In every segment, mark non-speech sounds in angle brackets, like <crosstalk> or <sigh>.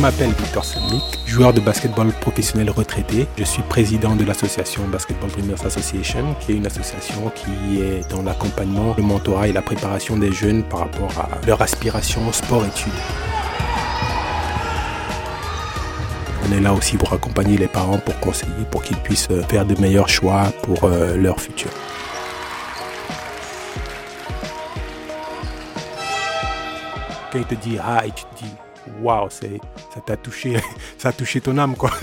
m'appelle Victor Semlik, joueur de basketball professionnel retraité. Je suis président de l'association Basketball Dreamers Association, qui est une association qui est dans l'accompagnement, le mentorat et la préparation des jeunes par rapport à leur aspiration sport-études. On est là aussi pour accompagner les parents, pour conseiller, pour qu'ils puissent faire de meilleurs choix pour euh, leur futur. Quand il te dit ah et tu te dis waouh, ça t'a touché, <laughs> ça a touché ton âme quoi. <laughs>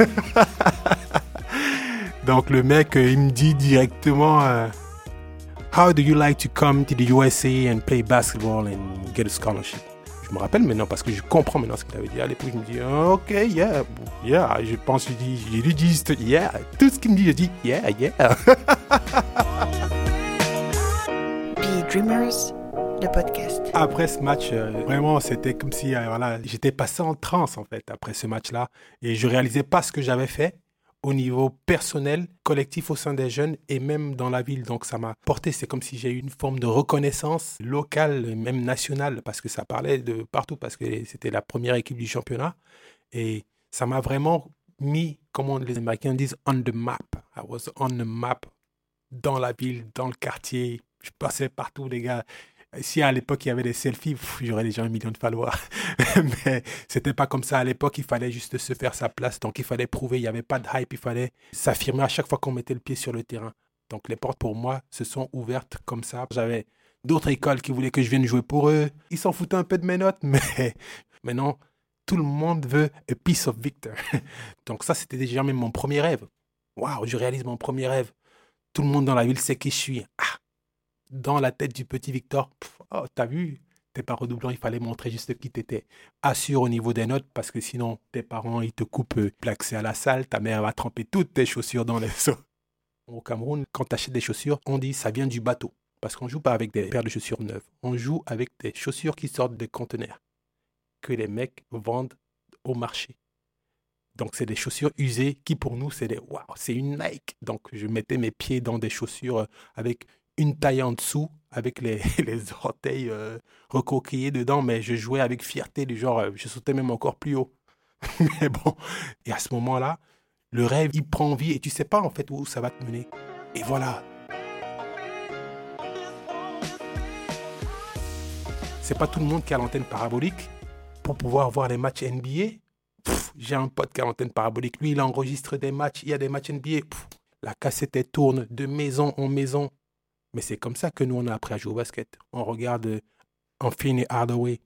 Donc le mec euh, il me dit directement euh, How do you like to come to the USA and play basketball and get a scholarship? Je me rappelle maintenant parce que je comprends maintenant ce qu'il avait dit. À l'époque, je me dis, ok, yeah, yeah. Je pense, je dis, je lui dis, yeah. Tout ce qu'il me dit, je dis, yeah, yeah. <laughs> Be Dreamers, le podcast. Après ce match, euh, vraiment, c'était comme si euh, voilà, j'étais passé en transe en fait après ce match-là et je réalisais pas ce que j'avais fait au niveau personnel, collectif au sein des jeunes et même dans la ville. Donc ça m'a porté, c'est comme si j'ai eu une forme de reconnaissance locale, même nationale, parce que ça parlait de partout, parce que c'était la première équipe du championnat. Et ça m'a vraiment mis, comme les Américains disent, on the map. I was on the map dans la ville, dans le quartier. Je passais partout, les gars. Si à l'époque il y avait des selfies, j'aurais déjà un million de followers. <laughs> Mais c'était pas comme ça à l'époque. Il fallait juste se faire sa place. Donc il fallait prouver. Il n'y avait pas de hype. Il fallait s'affirmer à chaque fois qu'on mettait le pied sur le terrain. Donc les portes pour moi se sont ouvertes comme ça. J'avais d'autres écoles qui voulaient que je vienne jouer pour eux. Ils s'en foutaient un peu de mes notes, <laughs> mais maintenant tout le monde veut a piece of Victor. <laughs> Donc ça c'était déjà même mon premier rêve. Waouh, je réalise mon premier rêve. Tout le monde dans la ville sait qui je suis. Ah, dans la tête du petit Victor, oh, t'as vu, t'es pas redoublant, il fallait montrer juste qui t'étais. Assure au niveau des notes, parce que sinon, tes parents, ils te coupent euh, l'accès à la salle, ta mère va tremper toutes tes chaussures dans les seaux. <laughs> Au Cameroun, quand tu achètes des chaussures, on dit ça vient du bateau. Parce qu'on joue pas avec des paires de chaussures neuves. On joue avec des chaussures qui sortent des conteneurs. Que les mecs vendent au marché. Donc, c'est des chaussures usées qui, pour nous, c'est des waouh, c'est une Nike. Donc, je mettais mes pieds dans des chaussures euh, avec une taille en dessous, avec les, <laughs> orteils euh, recoquillés dedans, mais je jouais avec fierté, du genre, euh, je sautais même encore plus haut. <laughs> mais bon, et à ce moment-là, le rêve, il prend vie et tu sais pas en fait où ça va te mener. Et voilà. C'est pas tout le monde qui a l'antenne parabolique pour pouvoir voir les matchs NBA. J'ai un pote qui a l'antenne parabolique. Lui, il enregistre des matchs. Il y a des matchs NBA. La cassette tourne de maison en maison. Mais c'est comme ça que nous, on a appris à jouer au basket. On regarde Anthony Hardaway.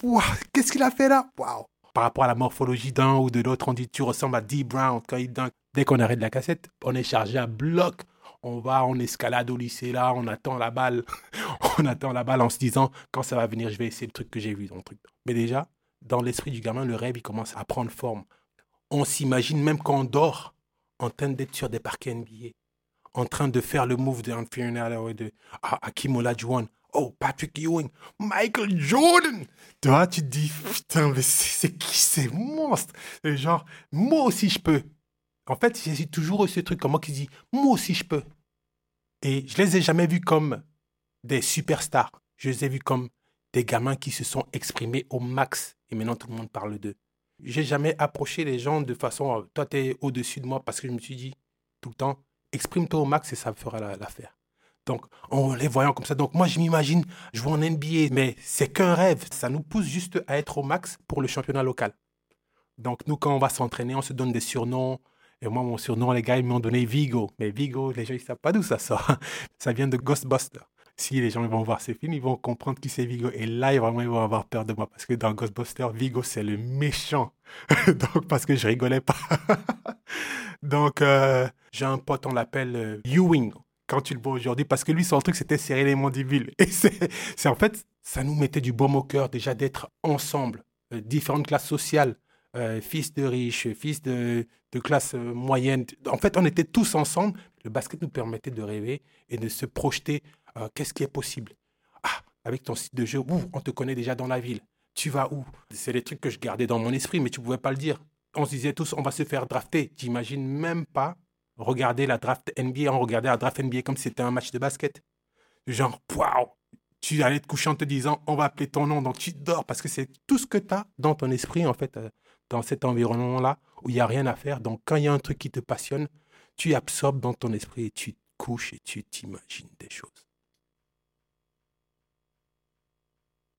Waouh, qu'est-ce qu'il a fait là? Waouh Par rapport à la morphologie d'un ou de l'autre, on dit tu ressembles à D. Brown quand il dunk. Dès qu'on arrête la cassette, on est chargé à bloc. On va, on escalade au lycée là, on attend la balle. <laughs> on attend la balle en se disant quand ça va venir, je vais essayer le truc que j'ai vu dans le truc. Mais déjà, dans l'esprit du gamin, le rêve, il commence à prendre forme. On s'imagine même quand on dort en train d'être sur des parquets NBA en train de faire le move de Hardaway, de Hakim Olajuwon, oh, Patrick Ewing, Michael Jordan. Tu vois, tu te dis, putain, mais c'est qui ces monstres? Genre, moi aussi je peux. En fait, j'ai toujours eu ce truc comme moi qui dit, moi aussi je peux. Et je les ai jamais vus comme des superstars. Je les ai vus comme des gamins qui se sont exprimés au max. Et maintenant, tout le monde parle d'eux. J'ai jamais approché les gens de façon, euh, toi, tu es au-dessus de moi parce que je me suis dit tout le temps, exprime-toi au max et ça fera la- l'affaire. Donc, en les voyant comme ça, donc moi je m'imagine jouer en NBA, mais c'est qu'un rêve. Ça nous pousse juste à être au max pour le championnat local. Donc, nous, quand on va s'entraîner, on se donne des surnoms. Et moi, mon surnom, les gars, ils m'ont donné Vigo. Mais Vigo, les gens, ils savent pas d'où ça sort. <laughs> Ça vient de Ghostbusters. Si les gens vont voir ces films, ils vont comprendre qui c'est Vigo. Et là, vraiment, ils vont avoir peur de moi. Parce que dans Ghostbusters, Vigo, c'est le méchant. <laughs> Donc, parce que je rigolais pas. <laughs> Donc, euh, j'ai un pote, on l'appelle euh, Ewing, quand tu le vois aujourd'hui, parce que lui, son truc, c'était serrer les mandibules. <laughs> Et c'est en fait, ça nous mettait du baume au cœur déjà d'être ensemble, euh, différentes classes sociales, euh, fils de riches, fils de, de classe moyenne. En fait, on était tous ensemble. Le basket nous permettait de rêver et de se projeter. Euh, Qu'est-ce qui est possible? Ah, avec ton site de jeu, ouh, on te connaît déjà dans la ville. Tu vas où? C'est des trucs que je gardais dans mon esprit, mais tu pouvais pas le dire. On se disait tous, on va se faire drafter. T'imagines même pas regarder la draft NBA, on regardait la draft NBA comme si c'était un match de basket. Genre, waouh Tu allais te coucher en te disant, on va appeler ton nom, donc tu dors parce que c'est tout ce que tu as dans ton esprit, en fait, euh, dans cet environnement-là où il n'y a rien à faire. Donc, quand il y a un truc qui te passionne, tu absorbes dans ton esprit et tu te couches et tu t'imagines des choses.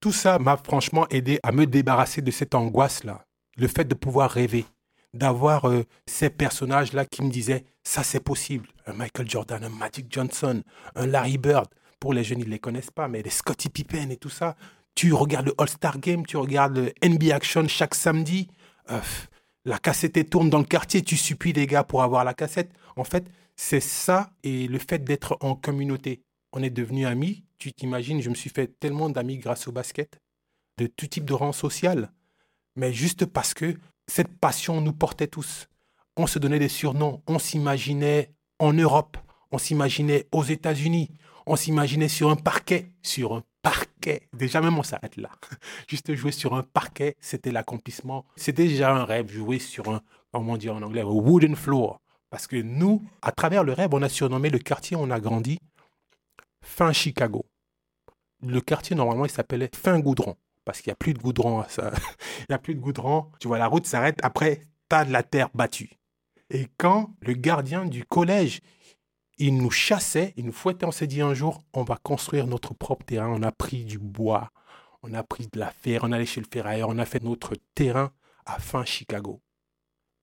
Tout ça m'a franchement aidé à me débarrasser de cette angoisse-là. Le fait de pouvoir rêver, d'avoir euh, ces personnages-là qui me disaient, ça c'est possible. Un Michael Jordan, un Magic Johnson, un Larry Bird. Pour les jeunes, ils ne les connaissent pas, mais les Scottie Pippen et tout ça. Tu regardes le All-Star Game, tu regardes le NBA Action chaque samedi. La cassette tourne dans le quartier, tu supplies les gars pour avoir la cassette. En fait, c'est ça et le fait d'être en communauté. On est devenus amis. Tu t'imagines, je me suis fait tellement d'amis grâce au basket, de tout type de rang social. Mais juste parce que cette passion nous portait tous. On se donnait des surnoms. On s'imaginait en Europe. On s'imaginait aux États-Unis. On s'imaginait sur un parquet. Sur un parquet. Déjà, même on s'arrête là. <laughs> Juste jouer sur un parquet, c'était l'accomplissement. C'était déjà un rêve, jouer sur un, comment dire en anglais, un wooden floor. Parce que nous, à travers le rêve, on a surnommé le quartier on a grandi Fin Chicago. Le quartier, normalement, il s'appelait Fin Goudron. Parce qu'il n'y a plus de goudron. Ça. <laughs> il n'y a plus de goudron. Tu vois, la route s'arrête. Après, tu as de la terre battue. Et quand le gardien du collège, il nous chassait, il nous fouettait, on s'est dit un jour, on va construire notre propre terrain. On a pris du bois, on a pris de la fer, on allait chez le ferrailleur, on a fait notre terrain à fin Chicago.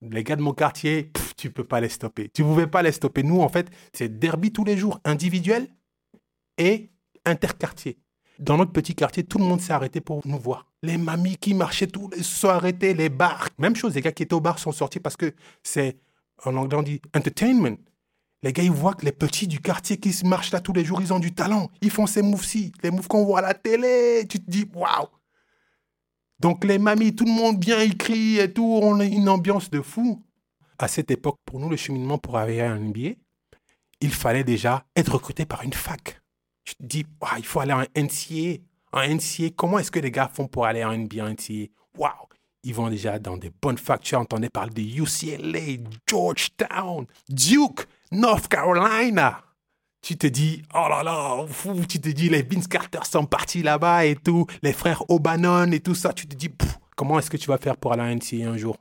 Les gars de mon quartier, tu tu peux pas les stopper. Tu pouvais pas les stopper. Nous, en fait, c'est derby tous les jours, individuel et interquartier. Dans notre petit quartier, tout le monde s'est arrêté pour nous voir. Les mamies qui marchaient tous les sont arrêtées, les bars. Même chose, les gars qui étaient au bar sont sortis parce que c'est, en anglais on dit entertainment. Les gars, ils voient que les petits du quartier qui se marchent là tous les jours, ils ont du talent. Ils font ces moves-ci, les moves qu'on voit à la télé. Tu te dis, waouh! Donc les mamies, tout le monde bien écrit et tout, on a une ambiance de fou. À cette époque, pour nous, le cheminement pour arriver à un il fallait déjà être recruté par une fac. Tu te dis, il faut aller en NCA. En NCA, comment est-ce que les gars font pour aller en NBA, NCA? Waouh! Ils vont déjà dans des bonnes facs. Tu entendais parler de UCLA, Georgetown, Duke, North Carolina. Tu te dis, oh là là, tu te dis, les Vince Carter sont partis là-bas et tout, les frères O'Bannon et tout ça. Tu te dis, comment est-ce que tu vas faire pour aller à NCA un jour?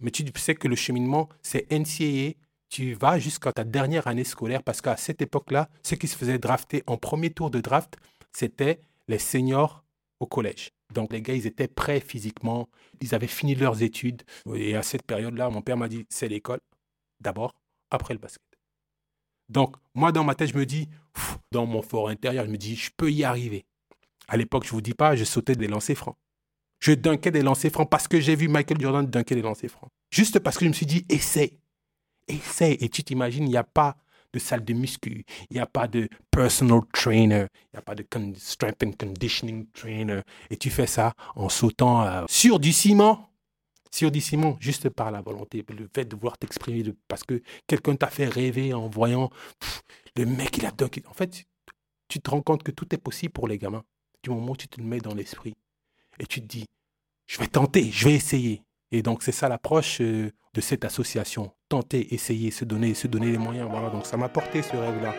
Mais tu sais que le cheminement, c'est NCA. Tu vas jusqu'à ta dernière année scolaire parce qu'à cette époque-là, ceux qui se faisaient drafter en premier tour de draft, c'était les seniors au collège. Donc les gars, ils étaient prêts physiquement, ils avaient fini leurs études. Et à cette période-là, mon père m'a dit, c'est l'école, d'abord, après le basket. Donc moi, dans ma tête, je me dis, dans mon fort intérieur, je me dis, je peux y arriver. À l'époque, je vous dis pas, je sautais des lancers francs. Je dunkais des lancers francs parce que j'ai vu Michael Jordan dunker des lancers francs. Juste parce que je me suis dit, essaye. Essaye. Et tu t'imagines, il n'y a pas de salle de muscu, il n'y a pas de personal trainer, il n'y a pas de strength and conditioning trainer. Et tu fais ça en sautant euh, sur du ciment. Sur du ciment, juste par la volonté, le fait de vouloir t'exprimer, parce que quelqu'un t'a fait rêver en voyant le mec, il a dunké. En fait, tu te rends compte que tout est possible pour les gamins. Du moment où tu te le mets dans l'esprit et tu te dis, je vais tenter, je vais essayer. Et donc, c'est ça l'approche euh, de cette association. Tenter, essayer, se donner, se donner les moyens. Voilà, donc ça m'a porté ce rêve-là.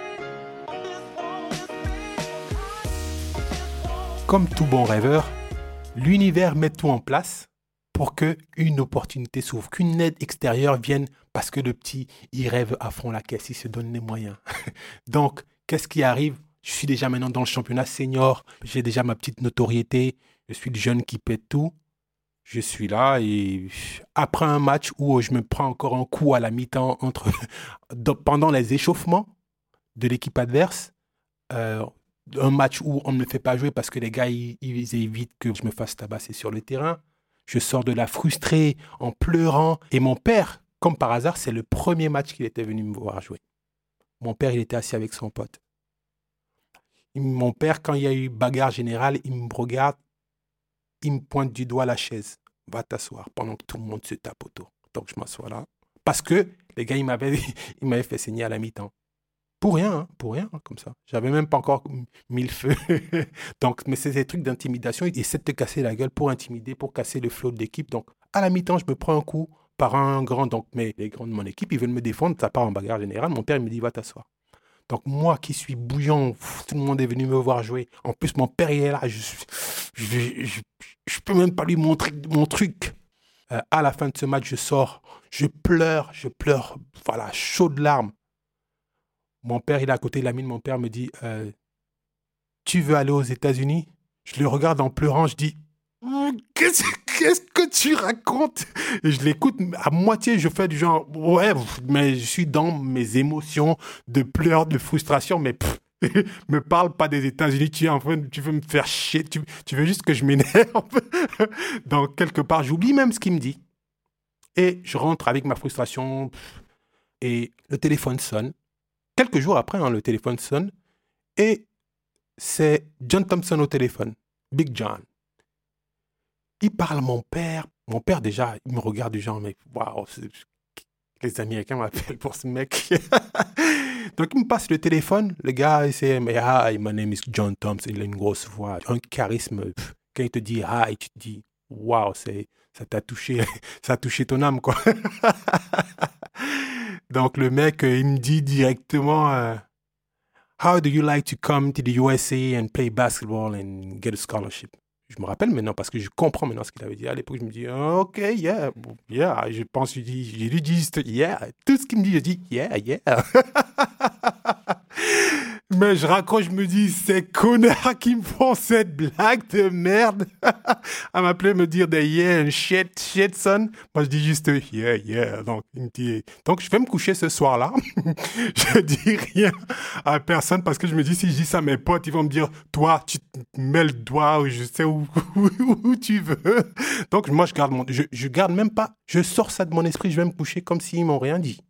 Comme tout bon rêveur, l'univers met tout en place pour que une opportunité s'ouvre, qu'une aide extérieure vienne parce que le petit, il rêve à fond la caisse, il se donne les moyens. <laughs> donc, qu'est-ce qui arrive? Je suis déjà maintenant dans le championnat senior, j'ai déjà ma petite notoriété, je suis le jeune qui pète tout. Je suis là et après un match où je me prends encore un coup à la mi-temps entre <laughs> pendant les échauffements de l'équipe adverse, euh, un match où on ne me fait pas jouer parce que les gars ils, ils évitent que je me fasse tabasser sur le terrain. Je sors de là frustré, en pleurant. Et mon père, comme par hasard, c'est le premier match qu'il était venu me voir jouer. Mon père, il était assis avec son pote. Mon père, quand il y a eu bagarre générale, il me regarde, il me pointe du doigt la chaise. Va t'asseoir pendant que tout le monde se tape autour. Donc je m'assois là. Parce que les gars, <laughs> ils m'avaient, fait saigner à la mi-temps. Pour rien, hein, pour rien, hein, comme ça. J'avais même pas encore mis le feu. <laughs> Donc, mais c'est des trucs d'intimidation. Ils essaient de te casser la gueule pour intimider, pour casser le flot de l'équipe. Donc, à la mi-temps, je me prends un coup par un grand. Donc, mais les grands de mon équipe, ils veulent me défendre. Ça part en bagarre générale. Mon père, il me dit, va t'asseoir. Donc moi qui suis bouillant, tout le monde est venu me voir jouer. En plus, mon père, il est là. Je, je, je, peux même pas lui montrer mon truc. Euh, à la fin de ce match, je sors, je pleure, je pleure, voilà, chaud de larmes. Mon père, il est à côté de la mine. Mon père me dit, euh, tu veux aller aux États-Unis? Je le regarde en pleurant, je dis, hum, qu'est-ce que tu racontes? Je l'écoute à moitié, je fais du genre, ouais, mais je suis dans mes émotions de pleurs, de frustration, mais <laughs> me parle pas des États-Unis, tu tu veux me faire chier, tu, tu veux juste que je m'énerve. <laughs> Donc, quelque part, j'oublie même ce qu'il me dit. Et je rentre avec ma frustration et le téléphone sonne. Quelques jours après, hein, le téléphone sonne et c'est John Thompson au téléphone, Big John. Il parle à mon père. Mon père, déjà, il me regarde du genre, mais waouh, les Américains m'appellent pour ce mec. <laughs> Donc, il me passe le téléphone. Le gars, il dit Hi, my name is John Thompson. Il a une grosse voix, un charisme. Quand il te dit Hi, tu te dis Waouh, ça t'a touché, <laughs> ça a touché ton âme, quoi. <laughs> Donc, le mec, il me dit directement euh, How do you like to come to the USA and play basketball and get a scholarship? Je me rappelle maintenant parce que je comprends maintenant ce qu'il avait dit. À l'époque, je me dis, OK, yeah, yeah. Je pense, je dis, j'ai lui dit, yeah. Tout ce qu'il me dit, je dis, yeah, yeah. <laughs> Mais je raccroche, je me dis, ces connards qui me font cette blague de merde. <laughs> à m'appeler, me dire des yeah shit, shit, son. Moi, je dis juste yeah, yeah. Donc, donc je vais me coucher ce soir-là. <laughs> je dis rien à personne parce que je me dis, si je dis ça à mes potes, ils vont me dire, toi, tu mets le doigt ou je sais <laughs> où, où, tu veux. Donc, moi, je garde mon, je, je garde même pas, je sors ça de mon esprit, je vais me coucher comme s'ils m'ont rien dit.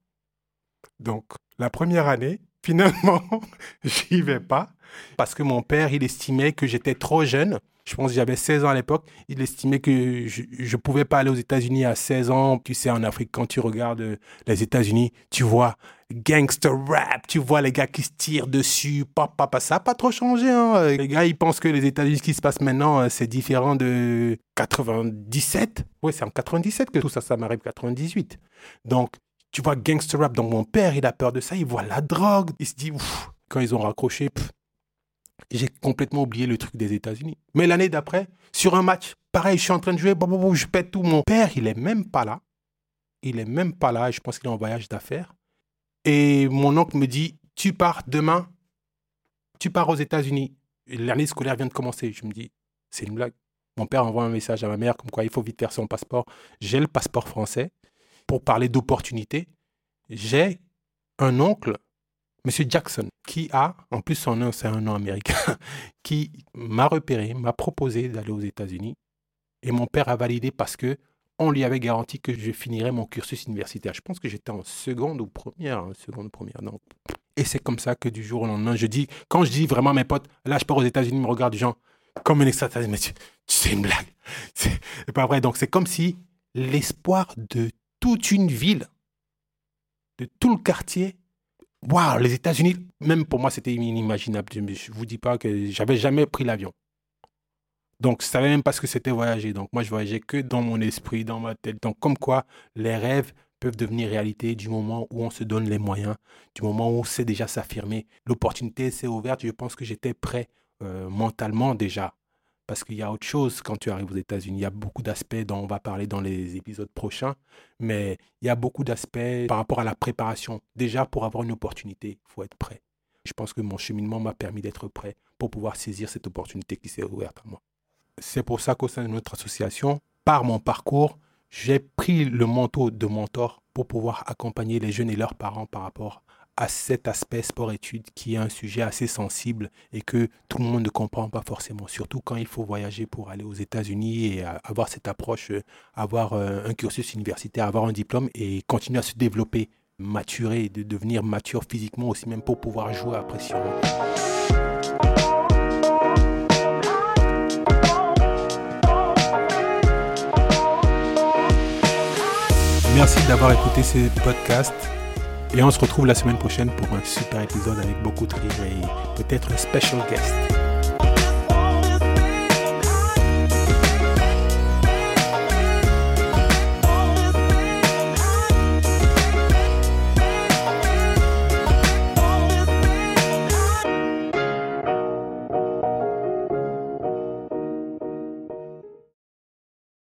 Donc, la première année, Finalement, <laughs> j'y vais pas parce que mon père, il estimait que j'étais trop jeune. Je pense que j'avais 16 ans à l'époque. Il estimait que je ne pouvais pas aller aux États-Unis à 16 ans. Tu sais, en Afrique, quand tu regardes euh, les États-Unis, tu vois gangster rap, tu vois les gars qui se tirent dessus. Papa, ça n'a pas trop changé. Hein. Les gars, ils pensent que les États-Unis, ce qui se passe maintenant, euh, c'est différent de 97. Oui, c'est en 97 que tout ça, ça m'arrive 98. Donc, tu vois gangster rap. Donc mon père, il a peur de ça. Il voit la drogue. Il se dit, ouf, quand ils ont raccroché, j'ai complètement oublié le truc des États-Unis. Mais l'année d'après, sur un match, pareil, je suis en train de jouer, je pète tout. Mon père, il est même pas là. Il est même pas là. Je pense qu'il est en voyage d'affaires. Et mon oncle me dit, tu pars demain, tu pars aux États-Unis. L'année scolaire vient de commencer. Je me dis, c'est une blague. Mon père envoie un message à ma mère comme quoi il faut vite faire son passeport. J'ai le passeport français pour parler d'opportunité, j'ai un oncle, M. Jackson, qui a, en plus son nom c'est un nom américain, <laughs> qui m'a repéré, m'a proposé d'aller aux États-Unis. Et mon père a validé parce que on lui avait garanti que je finirais mon cursus universitaire. Je pense que j'étais en seconde ou première, hein, seconde première. Donc. Et c'est comme ça que du jour au lendemain, je dis, quand je dis vraiment à mes potes, là je pars aux États-Unis, ils me regardent gens comme un extraterrestre, mais tu, tu sais une blague. C'est pas vrai. Donc c'est comme si l'espoir de toute une ville, de tout le quartier. Waouh, les États-Unis, même pour moi, c'était inimaginable. Je ne vous dis pas que j'avais jamais pris l'avion. Donc, je savais même pas ce que c'était voyager. Donc, moi, je voyageais que dans mon esprit, dans ma tête. Donc, comme quoi, les rêves peuvent devenir réalité du moment où on se donne les moyens, du moment où on sait déjà s'affirmer. L'opportunité s'est ouverte. Je pense que j'étais prêt euh, mentalement déjà parce qu'il y a autre chose quand tu arrives aux États-Unis. Il y a beaucoup d'aspects dont on va parler dans les épisodes prochains, mais il y a beaucoup d'aspects par rapport à la préparation. Déjà, pour avoir une opportunité, il faut être prêt. Je pense que mon cheminement m'a permis d'être prêt pour pouvoir saisir cette opportunité qui s'est ouverte à moi. C'est pour ça qu'au sein de notre association, par mon parcours, j'ai pris le manteau de mentor pour pouvoir accompagner les jeunes et leurs parents par rapport à cet aspect sport-études qui est un sujet assez sensible et que tout le monde ne comprend pas forcément, surtout quand il faut voyager pour aller aux États-Unis et avoir cette approche, euh, avoir euh, un cursus universitaire, avoir un diplôme et continuer à se développer, maturer, de devenir mature physiquement aussi même pour pouvoir jouer à pression. Merci d'avoir écouté ce podcast. Et on se retrouve la semaine prochaine pour un super épisode avec beaucoup de rire et peut-être un special guest.